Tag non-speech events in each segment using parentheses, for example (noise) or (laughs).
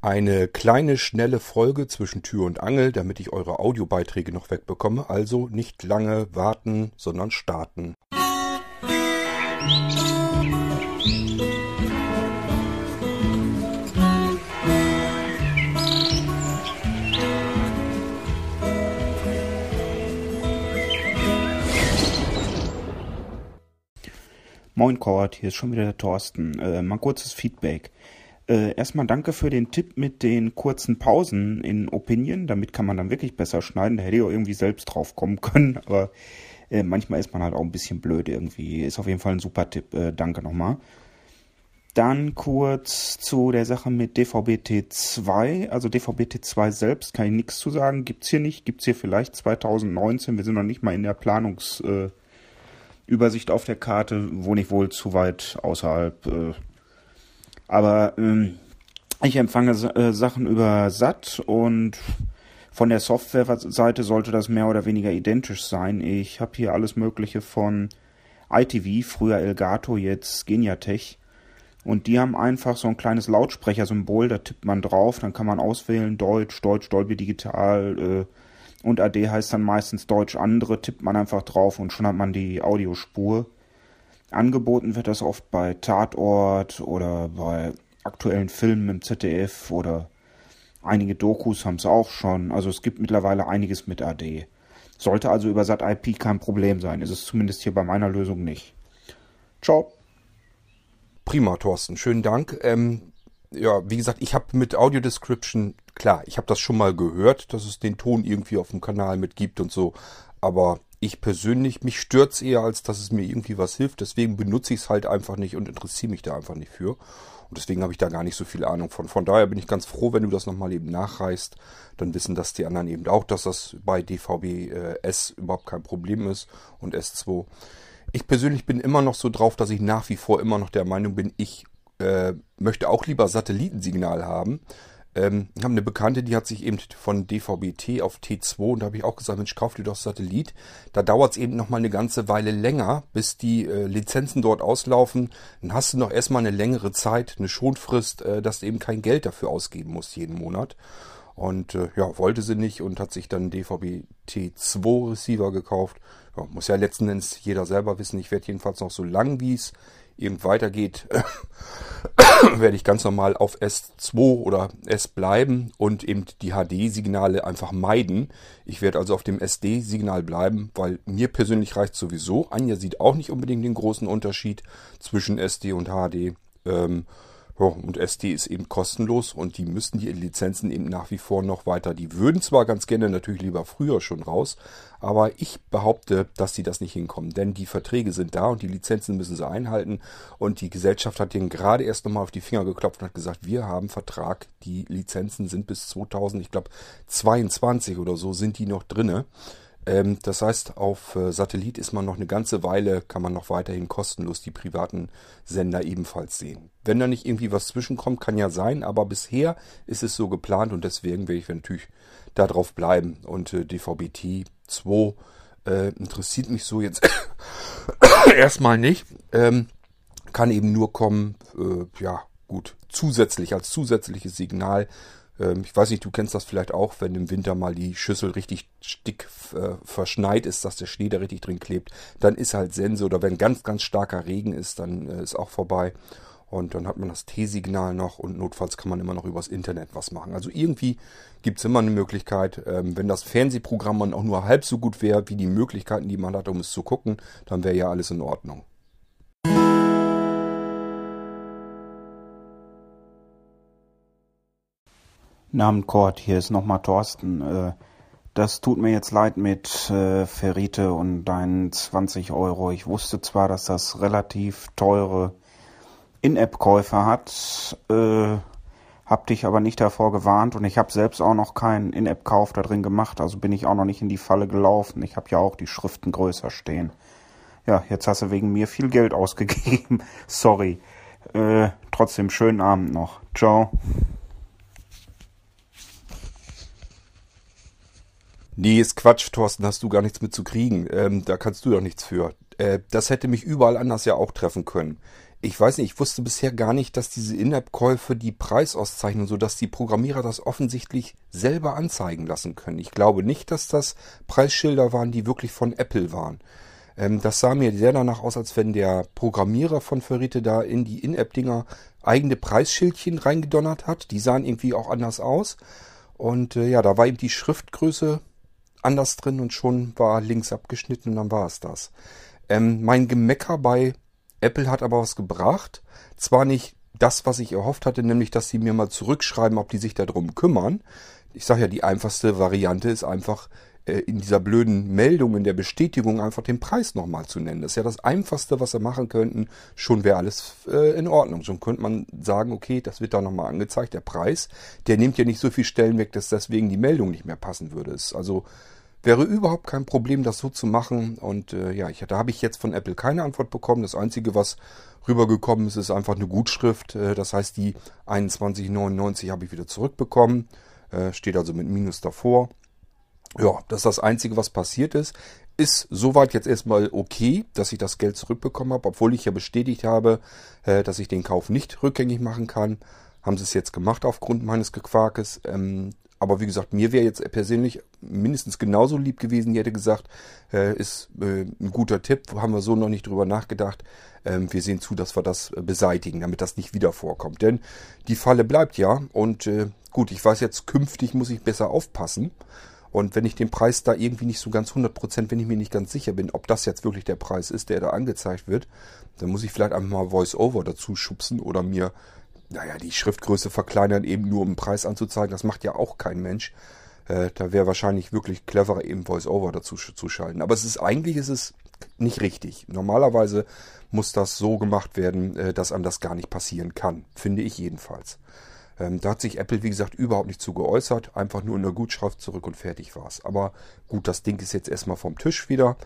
Eine kleine, schnelle Folge zwischen Tür und Angel, damit ich eure Audiobeiträge noch wegbekomme. Also nicht lange warten, sondern starten. Moin Cord, hier ist schon wieder der Thorsten. Äh, mal kurzes Feedback. Äh, erstmal danke für den Tipp mit den kurzen Pausen in Opinion. Damit kann man dann wirklich besser schneiden. Da hätte ich auch irgendwie selbst drauf kommen (laughs) können. Aber äh, manchmal ist man halt auch ein bisschen blöd irgendwie. Ist auf jeden Fall ein super Tipp. Äh, danke nochmal. Dann kurz zu der Sache mit DVB-T2. Also DVB-T2 selbst kann ich nichts zu sagen. Gibt's hier nicht. Gibt's hier vielleicht 2019. Wir sind noch nicht mal in der Planungsübersicht äh, auf der Karte. Wohne ich wohl zu weit außerhalb. Aber ähm, ich empfange äh, Sachen über SAT und von der Software-Seite sollte das mehr oder weniger identisch sein. Ich habe hier alles Mögliche von ITV, früher Elgato, jetzt Geniatech. Und die haben einfach so ein kleines Lautsprechersymbol, da tippt man drauf, dann kann man auswählen Deutsch, Deutsch, Dolby Digital äh, und AD heißt dann meistens Deutsch andere, tippt man einfach drauf und schon hat man die Audiospur. Angeboten wird das oft bei Tatort oder bei aktuellen Filmen im ZDF oder einige Dokus haben es auch schon. Also es gibt mittlerweile einiges mit AD. Sollte also über SAT IP kein Problem sein. Ist es zumindest hier bei meiner Lösung nicht. Ciao. Prima, Thorsten. Schönen Dank. Ähm, ja, wie gesagt, ich habe mit Audio Description, klar, ich habe das schon mal gehört, dass es den Ton irgendwie auf dem Kanal mitgibt und so. Aber ich persönlich, mich stört's eher, als dass es mir irgendwie was hilft. Deswegen benutze ich es halt einfach nicht und interessiere mich da einfach nicht für. Und deswegen habe ich da gar nicht so viel Ahnung von. Von daher bin ich ganz froh, wenn du das nochmal eben nachreißt. Dann wissen das die anderen eben auch, dass das bei DVB äh, überhaupt kein Problem ist und S2. Ich persönlich bin immer noch so drauf, dass ich nach wie vor immer noch der Meinung bin, ich äh, möchte auch lieber Satellitensignal haben. Ähm, ich habe eine Bekannte, die hat sich eben von DVB-T auf T2 und da habe ich auch gesagt, Mensch, kauf dir doch Satellit. Da dauert es eben noch mal eine ganze Weile länger, bis die äh, Lizenzen dort auslaufen. Dann hast du noch erstmal eine längere Zeit, eine Schonfrist, äh, dass du eben kein Geld dafür ausgeben musst jeden Monat. Und äh, ja, wollte sie nicht und hat sich dann DVB T2 Receiver gekauft. Ja, muss ja letzten Endes jeder selber wissen. Ich werde jedenfalls noch so lang, wie es eben weitergeht, (coughs) werde ich ganz normal auf S2 oder S bleiben und eben die HD-Signale einfach meiden. Ich werde also auf dem SD-Signal bleiben, weil mir persönlich reicht sowieso. Anja sieht auch nicht unbedingt den großen Unterschied zwischen SD und HD. Ähm, und SD ist eben kostenlos und die müssten die Lizenzen eben nach wie vor noch weiter. Die würden zwar ganz gerne natürlich lieber früher schon raus, aber ich behaupte, dass sie das nicht hinkommen, denn die Verträge sind da und die Lizenzen müssen sie einhalten und die Gesellschaft hat denen gerade erst nochmal auf die Finger geklopft und hat gesagt, wir haben Vertrag, die Lizenzen sind bis 2000, ich glaube 22 oder so sind die noch drinne. Ähm, das heißt, auf äh, Satellit ist man noch eine ganze Weile, kann man noch weiterhin kostenlos die privaten Sender ebenfalls sehen. Wenn da nicht irgendwie was zwischenkommt, kann ja sein, aber bisher ist es so geplant und deswegen werde ich natürlich darauf bleiben. Und äh, DVB-T 2 äh, interessiert mich so jetzt (coughs) erstmal nicht. Ähm, kann eben nur kommen, äh, ja gut, zusätzlich als zusätzliches Signal ähm, ich weiß nicht, du kennst das vielleicht auch, wenn im Winter mal die Schüssel richtig dick äh, verschneit ist, dass der Schnee da richtig drin klebt, dann ist halt Sense oder wenn ganz, ganz starker Regen ist, dann äh, ist auch vorbei. Und dann hat man das T-Signal noch und notfalls kann man immer noch übers Internet was machen. Also irgendwie gibt es immer eine Möglichkeit, ähm, wenn das Fernsehprogramm man auch nur halb so gut wäre wie die Möglichkeiten, die man hat, um es zu gucken, dann wäre ja alles in Ordnung. Namen Kort, hier ist nochmal Thorsten. Äh, das tut mir jetzt leid mit äh, Ferrite und deinen 20 Euro. Ich wusste zwar, dass das relativ teure In-App-Käufer hat, äh, hab dich aber nicht davor gewarnt und ich habe selbst auch noch keinen In-App-Kauf da drin gemacht, also bin ich auch noch nicht in die Falle gelaufen. Ich habe ja auch die Schriften größer stehen. Ja, jetzt hast du wegen mir viel Geld (laughs) ausgegeben. Sorry. Äh, trotzdem schönen Abend noch. Ciao. Nee, ist Quatsch, Thorsten, hast du gar nichts mit zu kriegen. Ähm, da kannst du doch nichts für. Äh, das hätte mich überall anders ja auch treffen können. Ich weiß nicht, ich wusste bisher gar nicht, dass diese In-App-Käufe die Preisauszeichnung, sodass die Programmierer das offensichtlich selber anzeigen lassen können. Ich glaube nicht, dass das Preisschilder waren, die wirklich von Apple waren. Ähm, das sah mir sehr danach aus, als wenn der Programmierer von Ferrite da in die In-App-Dinger eigene Preisschildchen reingedonnert hat. Die sahen irgendwie auch anders aus. Und äh, ja, da war eben die Schriftgröße anders drin und schon war links abgeschnitten und dann war es das. Ähm, mein Gemecker bei Apple hat aber was gebracht. Zwar nicht das, was ich erhofft hatte, nämlich, dass sie mir mal zurückschreiben, ob die sich darum kümmern. Ich sage ja, die einfachste Variante ist einfach in dieser blöden Meldung, in der Bestätigung einfach den Preis nochmal zu nennen. Das ist ja das Einfachste, was sie machen könnten. Schon wäre alles äh, in Ordnung. Schon könnte man sagen, okay, das wird da nochmal angezeigt, der Preis. Der nimmt ja nicht so viel Stellen weg, dass deswegen die Meldung nicht mehr passen würde. Es also Wäre überhaupt kein Problem, das so zu machen. Und äh, ja, ich, da habe ich jetzt von Apple keine Antwort bekommen. Das Einzige, was rübergekommen ist, ist einfach eine Gutschrift. Äh, das heißt, die 21,99 habe ich wieder zurückbekommen. Äh, steht also mit Minus davor. Ja, das ist das Einzige, was passiert ist. Ist soweit jetzt erstmal okay, dass ich das Geld zurückbekommen habe, obwohl ich ja bestätigt habe, äh, dass ich den Kauf nicht rückgängig machen kann. Haben sie es jetzt gemacht aufgrund meines Gequarkes. Ähm, aber wie gesagt, mir wäre jetzt persönlich mindestens genauso lieb gewesen. Die hätte gesagt, äh, ist äh, ein guter Tipp, haben wir so noch nicht drüber nachgedacht. Ähm, wir sehen zu, dass wir das beseitigen, damit das nicht wieder vorkommt. Denn die Falle bleibt ja. Und gut, ich weiß jetzt, künftig muss ich besser aufpassen. Und wenn ich den Preis da irgendwie nicht so ganz 100%, wenn ich mir nicht ganz sicher bin, ob das jetzt wirklich der Preis ist, der da angezeigt wird, dann muss ich vielleicht einfach mal Voice-Over dazu schubsen oder mir naja, die Schriftgröße verkleinern, eben nur um den Preis anzuzeigen, das macht ja auch kein Mensch. Äh, da wäre wahrscheinlich wirklich cleverer, eben VoiceOver dazu zu schalten. Aber es ist eigentlich ist es nicht richtig. Normalerweise muss das so gemacht werden, äh, dass einem das gar nicht passieren kann. Finde ich jedenfalls. Ähm, da hat sich Apple, wie gesagt, überhaupt nicht zu geäußert. Einfach nur in der Gutschrift zurück und fertig war's. Aber gut, das Ding ist jetzt erstmal vom Tisch wieder.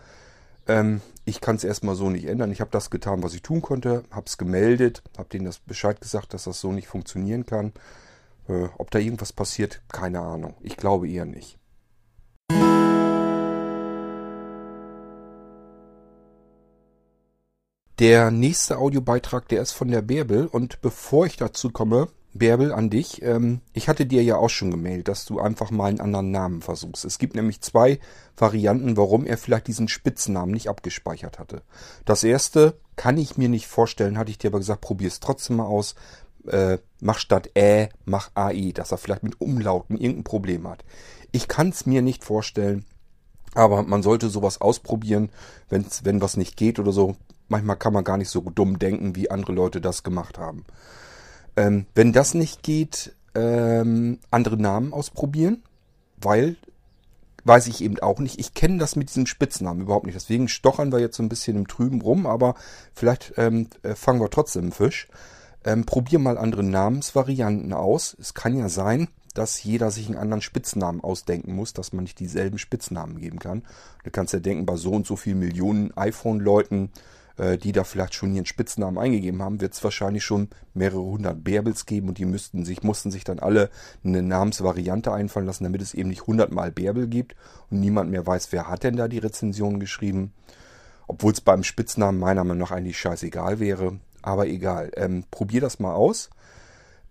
Ähm, ich kann es erstmal so nicht ändern. Ich habe das getan, was ich tun konnte, habe es gemeldet, habe denen das Bescheid gesagt, dass das so nicht funktionieren kann. Äh, ob da irgendwas passiert, keine Ahnung. Ich glaube eher nicht. Der nächste Audiobeitrag, der ist von der Bärbel und bevor ich dazu komme, Bärbel, an dich. Ähm, ich hatte dir ja auch schon gemeldet, dass du einfach mal einen anderen Namen versuchst. Es gibt nämlich zwei Varianten, warum er vielleicht diesen Spitznamen nicht abgespeichert hatte. Das erste kann ich mir nicht vorstellen, hatte ich dir aber gesagt, probier es trotzdem mal aus. Äh, mach statt Ä, mach AI, dass er vielleicht mit Umlauten irgendein Problem hat. Ich kann es mir nicht vorstellen, aber man sollte sowas ausprobieren, wenn's, wenn was nicht geht oder so. Manchmal kann man gar nicht so dumm denken, wie andere Leute das gemacht haben. Ähm, wenn das nicht geht, ähm, andere Namen ausprobieren, weil weiß ich eben auch nicht. Ich kenne das mit diesem Spitznamen überhaupt nicht. Deswegen stochern wir jetzt so ein bisschen im Trüben rum, aber vielleicht ähm, äh, fangen wir trotzdem Fisch. Ähm, probier mal andere Namensvarianten aus. Es kann ja sein, dass jeder sich einen anderen Spitznamen ausdenken muss, dass man nicht dieselben Spitznamen geben kann. Du kannst ja denken, bei so und so vielen Millionen iPhone-Leuten die da vielleicht schon ihren Spitznamen eingegeben haben, wird es wahrscheinlich schon mehrere hundert Bärbels geben und die müssten sich, mussten sich dann alle eine Namensvariante einfallen lassen, damit es eben nicht hundertmal Bärbel gibt und niemand mehr weiß, wer hat denn da die Rezension geschrieben. Obwohl es beim Spitznamen meiner Meinung nach eigentlich scheißegal wäre. Aber egal. Ähm, probier das mal aus.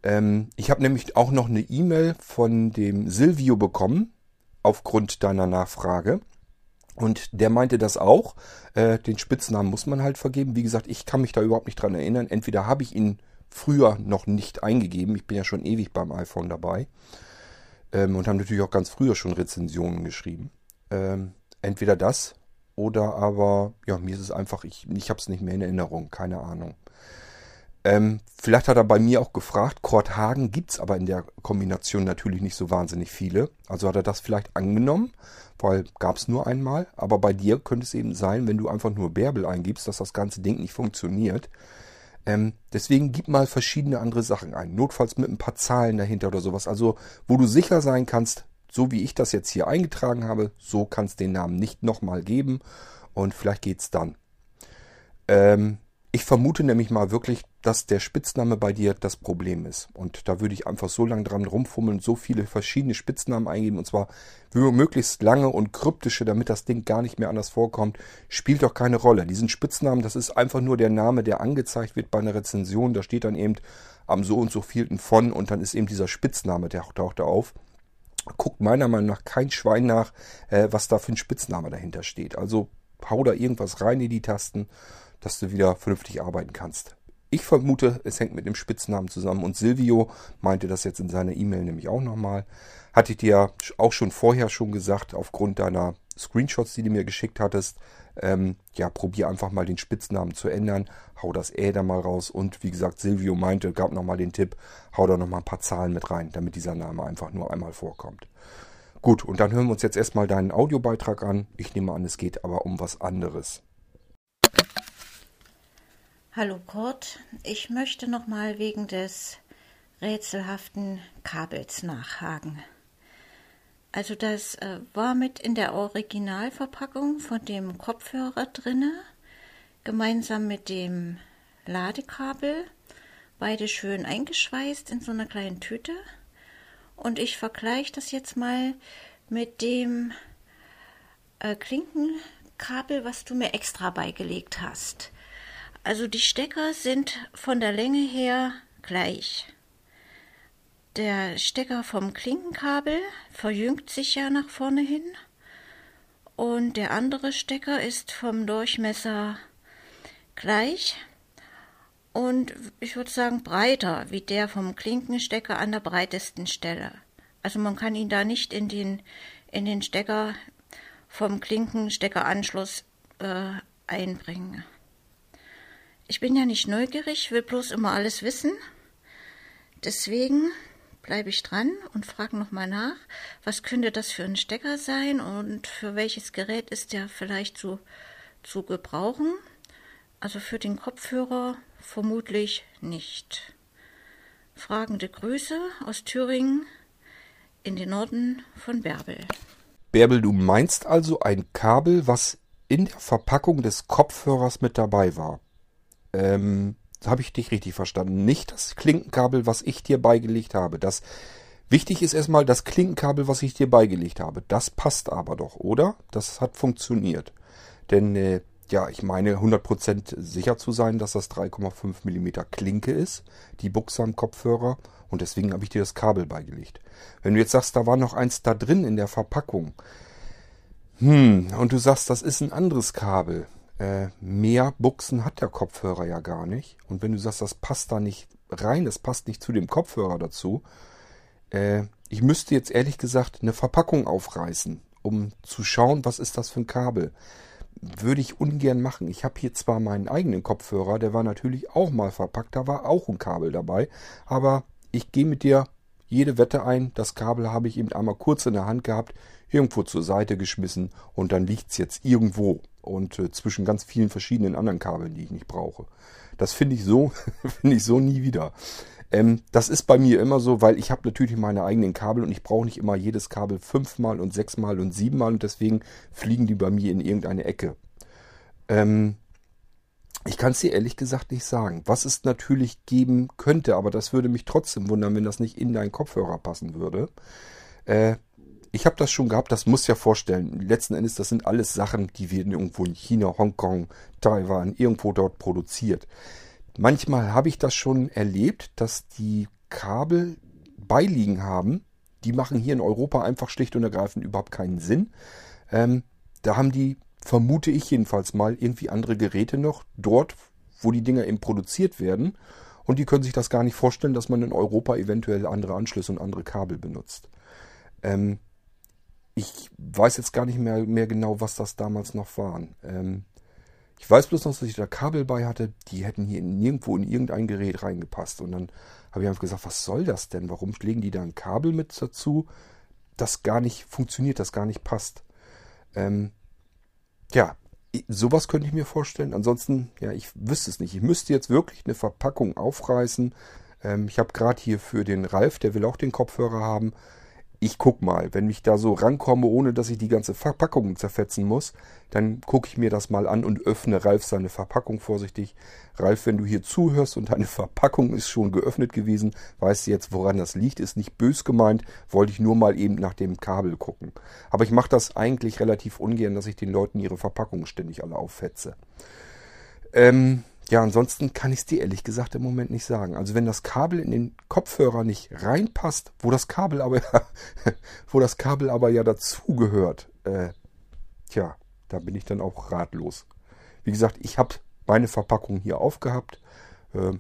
Ähm, ich habe nämlich auch noch eine E-Mail von dem Silvio bekommen, aufgrund deiner Nachfrage. Und der meinte das auch. Äh, den Spitznamen muss man halt vergeben. Wie gesagt, ich kann mich da überhaupt nicht dran erinnern. Entweder habe ich ihn früher noch nicht eingegeben. Ich bin ja schon ewig beim iPhone dabei. Ähm, und habe natürlich auch ganz früher schon Rezensionen geschrieben. Ähm, entweder das oder aber, ja, mir ist es einfach, ich, ich habe es nicht mehr in Erinnerung. Keine Ahnung. Ähm, vielleicht hat er bei mir auch gefragt, Kurt Hagen gibt's aber in der Kombination natürlich nicht so wahnsinnig viele. Also hat er das vielleicht angenommen, weil gab's nur einmal. Aber bei dir könnte es eben sein, wenn du einfach nur Bärbel eingibst, dass das ganze Ding nicht funktioniert. Ähm, deswegen gib mal verschiedene andere Sachen ein. Notfalls mit ein paar Zahlen dahinter oder sowas. Also wo du sicher sein kannst, so wie ich das jetzt hier eingetragen habe, so kannst den Namen nicht nochmal geben. Und vielleicht geht's dann. Ähm, Ich vermute nämlich mal wirklich, dass der Spitzname bei dir das Problem ist. Und da würde ich einfach so lange dran rumfummeln, so viele verschiedene Spitznamen eingeben, und zwar möglichst lange und kryptische, damit das Ding gar nicht mehr anders vorkommt, spielt doch keine Rolle. Diesen Spitznamen, das ist einfach nur der Name, der angezeigt wird bei einer Rezension. Da steht dann eben am so und so vielten von und dann ist eben dieser Spitzname, der taucht da auf. Guckt meiner Meinung nach kein Schwein nach, äh, was da für ein Spitzname dahinter steht. Also hau da irgendwas rein in die Tasten dass du wieder vernünftig arbeiten kannst. Ich vermute, es hängt mit dem Spitznamen zusammen und Silvio meinte das jetzt in seiner E-Mail nämlich auch nochmal. Hatte ich dir auch schon vorher schon gesagt, aufgrund deiner Screenshots, die du mir geschickt hattest, ähm, ja, probier einfach mal den Spitznamen zu ändern, hau das Ä da mal raus und wie gesagt, Silvio meinte, gab nochmal den Tipp, hau da nochmal ein paar Zahlen mit rein, damit dieser Name einfach nur einmal vorkommt. Gut, und dann hören wir uns jetzt erstmal deinen Audiobeitrag an. Ich nehme an, es geht aber um was anderes. Hallo Kurt, ich möchte nochmal wegen des rätselhaften Kabels nachhaken. Also das äh, war mit in der Originalverpackung von dem Kopfhörer drinne, gemeinsam mit dem Ladekabel, beide schön eingeschweißt in so einer kleinen Tüte. Und ich vergleiche das jetzt mal mit dem äh, Klinkenkabel, was du mir extra beigelegt hast. Also die Stecker sind von der Länge her gleich. Der Stecker vom Klinkenkabel verjüngt sich ja nach vorne hin und der andere Stecker ist vom Durchmesser gleich und ich würde sagen breiter wie der vom Klinkenstecker an der breitesten Stelle. Also man kann ihn da nicht in den, in den Stecker vom Klinkensteckeranschluss äh, einbringen. Ich bin ja nicht neugierig, will bloß immer alles wissen. Deswegen bleibe ich dran und frage nochmal nach, was könnte das für ein Stecker sein und für welches Gerät ist der vielleicht zu, zu gebrauchen. Also für den Kopfhörer vermutlich nicht. Fragende Grüße aus Thüringen in den Norden von Bärbel. Bärbel, du meinst also ein Kabel, was in der Verpackung des Kopfhörers mit dabei war? Ähm, habe ich dich richtig verstanden. Nicht das Klinkenkabel, was ich dir beigelegt habe. Das wichtig ist erstmal das Klinkenkabel, was ich dir beigelegt habe. Das passt aber doch, oder? Das hat funktioniert. Denn äh, ja, ich meine 100% sicher zu sein, dass das 3,5 mm Klinke ist, die Buchse am Kopfhörer. Und deswegen habe ich dir das Kabel beigelegt. Wenn du jetzt sagst, da war noch eins da drin in der Verpackung. Hm, und du sagst, das ist ein anderes Kabel äh, mehr Buchsen hat der Kopfhörer ja gar nicht. Und wenn du sagst, das passt da nicht rein, das passt nicht zu dem Kopfhörer dazu, äh, ich müsste jetzt ehrlich gesagt eine Verpackung aufreißen, um zu schauen, was ist das für ein Kabel. Würde ich ungern machen. Ich habe hier zwar meinen eigenen Kopfhörer, der war natürlich auch mal verpackt, da war auch ein Kabel dabei, aber ich gehe mit dir jede Wette ein, das Kabel habe ich eben einmal kurz in der Hand gehabt, irgendwo zur Seite geschmissen und dann liegt es jetzt irgendwo und äh, zwischen ganz vielen verschiedenen anderen Kabeln, die ich nicht brauche. Das finde ich so, (laughs) finde ich so nie wieder. Ähm, das ist bei mir immer so, weil ich habe natürlich meine eigenen Kabel und ich brauche nicht immer jedes Kabel fünfmal und sechsmal und siebenmal und deswegen fliegen die bei mir in irgendeine Ecke. Ähm, ich kann es dir ehrlich gesagt nicht sagen. Was es natürlich geben könnte, aber das würde mich trotzdem wundern, wenn das nicht in deinen Kopfhörer passen würde. Äh, ich habe das schon gehabt, das muss ja vorstellen. Letzten Endes, das sind alles Sachen, die werden irgendwo in China, Hongkong, Taiwan, irgendwo dort produziert. Manchmal habe ich das schon erlebt, dass die Kabel beiliegen haben. Die machen hier in Europa einfach schlicht und ergreifend überhaupt keinen Sinn. Ähm, da haben die, vermute ich jedenfalls mal, irgendwie andere Geräte noch dort, wo die Dinger eben produziert werden. Und die können sich das gar nicht vorstellen, dass man in Europa eventuell andere Anschlüsse und andere Kabel benutzt. Ähm, ich weiß jetzt gar nicht mehr, mehr genau, was das damals noch waren. Ähm, ich weiß bloß noch, dass ich da Kabel bei hatte, die hätten hier nirgendwo in irgendein Gerät reingepasst. Und dann habe ich einfach gesagt, was soll das denn? Warum legen die da ein Kabel mit dazu, das gar nicht funktioniert, das gar nicht passt? Ähm, ja, sowas könnte ich mir vorstellen. Ansonsten, ja, ich wüsste es nicht. Ich müsste jetzt wirklich eine Verpackung aufreißen. Ähm, ich habe gerade hier für den Ralf, der will auch den Kopfhörer haben, ich guck mal. Wenn ich da so rankomme, ohne dass ich die ganze Verpackung zerfetzen muss, dann gucke ich mir das mal an und öffne Ralf seine Verpackung vorsichtig. Ralf, wenn du hier zuhörst und deine (laughs) Verpackung ist schon geöffnet gewesen, weißt du jetzt, woran das liegt, ist nicht bös gemeint, wollte ich nur mal eben nach dem Kabel gucken. Aber ich mache das eigentlich relativ ungern, dass ich den Leuten ihre Verpackungen ständig alle auffetze. Ähm, ja, ansonsten kann ich es dir ehrlich gesagt im Moment nicht sagen. Also wenn das Kabel in den Kopfhörer nicht reinpasst, wo das Kabel aber (laughs) wo das Kabel aber ja dazugehört, äh, tja, da bin ich dann auch ratlos. Wie gesagt, ich habe meine Verpackung hier aufgehabt. Äh,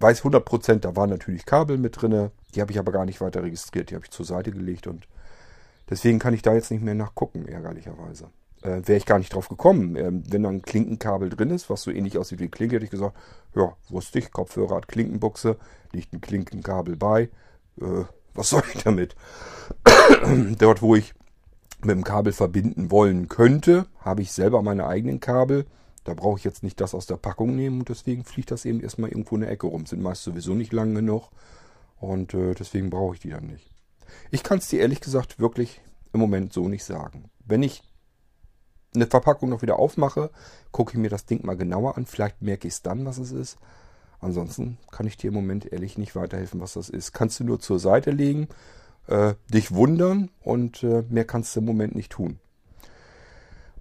weiß 100%, da waren natürlich Kabel mit drin. Die habe ich aber gar nicht weiter registriert. Die habe ich zur Seite gelegt und deswegen kann ich da jetzt nicht mehr nachgucken, ärgerlicherweise äh, wäre ich gar nicht drauf gekommen. Ähm, wenn da ein Klinkenkabel drin ist, was so ähnlich aussieht wie Klinke, hätte ich gesagt, ja, wusste ich, Kopfhörer hat Klinkenbuchse, liegt ein Klinkenkabel bei. Äh, was soll ich damit? (clears throat) Dort, wo ich mit dem Kabel verbinden wollen könnte, habe ich selber meine eigenen Kabel. Da brauche ich jetzt nicht das aus der Packung nehmen und deswegen fliegt das eben erstmal irgendwo in der Ecke rum. Sind meist sowieso nicht lang genug und äh, deswegen brauche ich die dann nicht. Ich kann es dir ehrlich gesagt wirklich im Moment so nicht sagen. Wenn ich eine Verpackung noch wieder aufmache, gucke ich mir das Ding mal genauer an. Vielleicht merke ich es dann, was es ist. Ansonsten kann ich dir im Moment ehrlich nicht weiterhelfen, was das ist. Kannst du nur zur Seite legen, äh, dich wundern und äh, mehr kannst du im Moment nicht tun.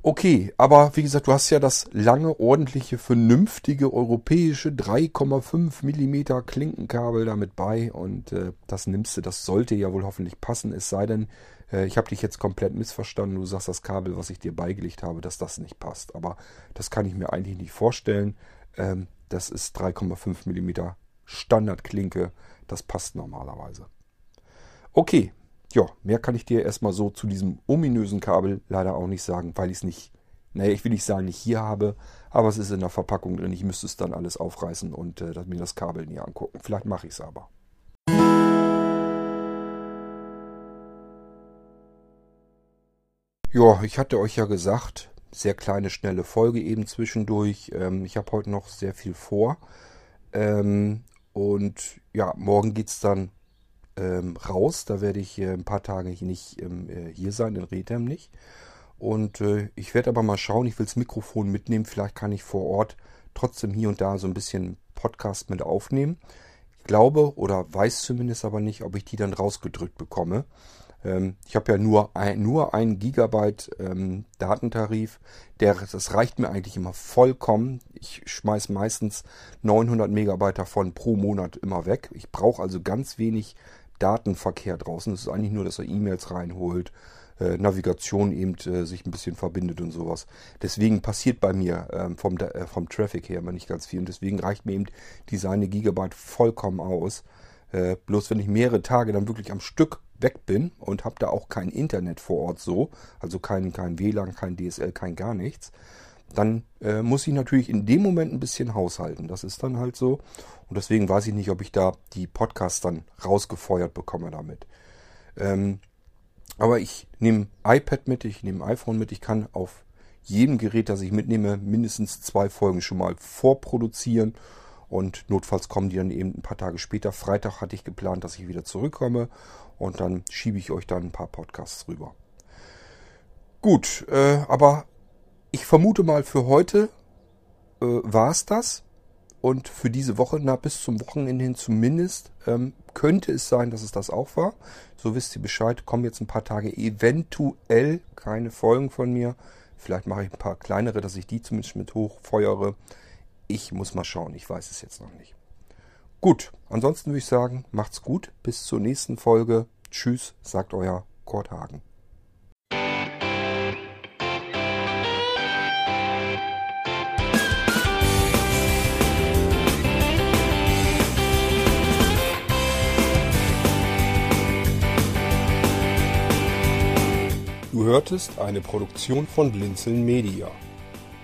Okay, aber wie gesagt, du hast ja das lange, ordentliche, vernünftige europäische 3,5 Millimeter Klinkenkabel damit bei und äh, das nimmst du, das sollte ja wohl hoffentlich passen, es sei denn, ich habe dich jetzt komplett missverstanden. Du sagst, das Kabel, was ich dir beigelegt habe, dass das nicht passt. Aber das kann ich mir eigentlich nicht vorstellen. Ähm, das ist 3,5 mm Standardklinke. Das passt normalerweise. Okay, ja, mehr kann ich dir erstmal so zu diesem ominösen Kabel leider auch nicht sagen, weil ich es nicht, naja, ich will nicht sagen, nicht hier habe, aber es ist in der Verpackung drin. Ich müsste es dann alles aufreißen und äh, mir das Kabel näher angucken. Vielleicht mache ich es aber. Ja, ich hatte euch ja gesagt, sehr kleine, schnelle Folge eben zwischendurch. Ähm, ich habe heute noch sehr viel vor. Ähm, und ja, morgen geht es dann ähm, raus. Da werde ich äh, ein paar Tage nicht ähm, äh, hier sein, in Rethem nicht. Und äh, ich werde aber mal schauen, ich will das Mikrofon mitnehmen. Vielleicht kann ich vor Ort trotzdem hier und da so ein bisschen Podcast mit aufnehmen. Ich glaube oder weiß zumindest aber nicht, ob ich die dann rausgedrückt bekomme. Ähm, ich habe ja nur ein, nur ein Gigabyte ähm, Datentarif. Der, das reicht mir eigentlich immer vollkommen. Ich schmeiß meistens 900 Megabyte davon pro Monat immer weg. Ich brauche also ganz wenig Datenverkehr draußen. Es ist eigentlich nur, dass er E-Mails reinholt, äh, Navigation eben äh, sich ein bisschen verbindet und sowas. Deswegen passiert bei mir ähm, vom, äh, vom Traffic her immer nicht ganz viel. Und deswegen reicht mir eben diese eine Gigabyte vollkommen aus. Äh, bloß wenn ich mehrere Tage dann wirklich am Stück weg bin und habe da auch kein Internet vor Ort so, also kein, kein WLAN, kein DSL, kein gar nichts, dann äh, muss ich natürlich in dem Moment ein bisschen haushalten. Das ist dann halt so. Und deswegen weiß ich nicht, ob ich da die Podcasts dann rausgefeuert bekomme damit. Ähm, aber ich nehme iPad mit, ich nehme iPhone mit, ich kann auf jedem Gerät, das ich mitnehme, mindestens zwei Folgen schon mal vorproduzieren und notfalls kommen die dann eben ein paar Tage später. Freitag hatte ich geplant, dass ich wieder zurückkomme. Und dann schiebe ich euch dann ein paar Podcasts rüber. Gut, äh, aber ich vermute mal für heute äh, war es das. Und für diese Woche, na, bis zum Wochenende hin zumindest, ähm, könnte es sein, dass es das auch war. So wisst ihr Bescheid. Kommen jetzt ein paar Tage eventuell keine Folgen von mir. Vielleicht mache ich ein paar kleinere, dass ich die zumindest mit hochfeuere. Ich muss mal schauen, ich weiß es jetzt noch nicht. Gut, ansonsten würde ich sagen, macht's gut, bis zur nächsten Folge. Tschüss, sagt euer Kurt Hagen. Du hörtest eine Produktion von Blinzeln Media.